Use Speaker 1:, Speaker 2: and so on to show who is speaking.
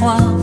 Speaker 1: croire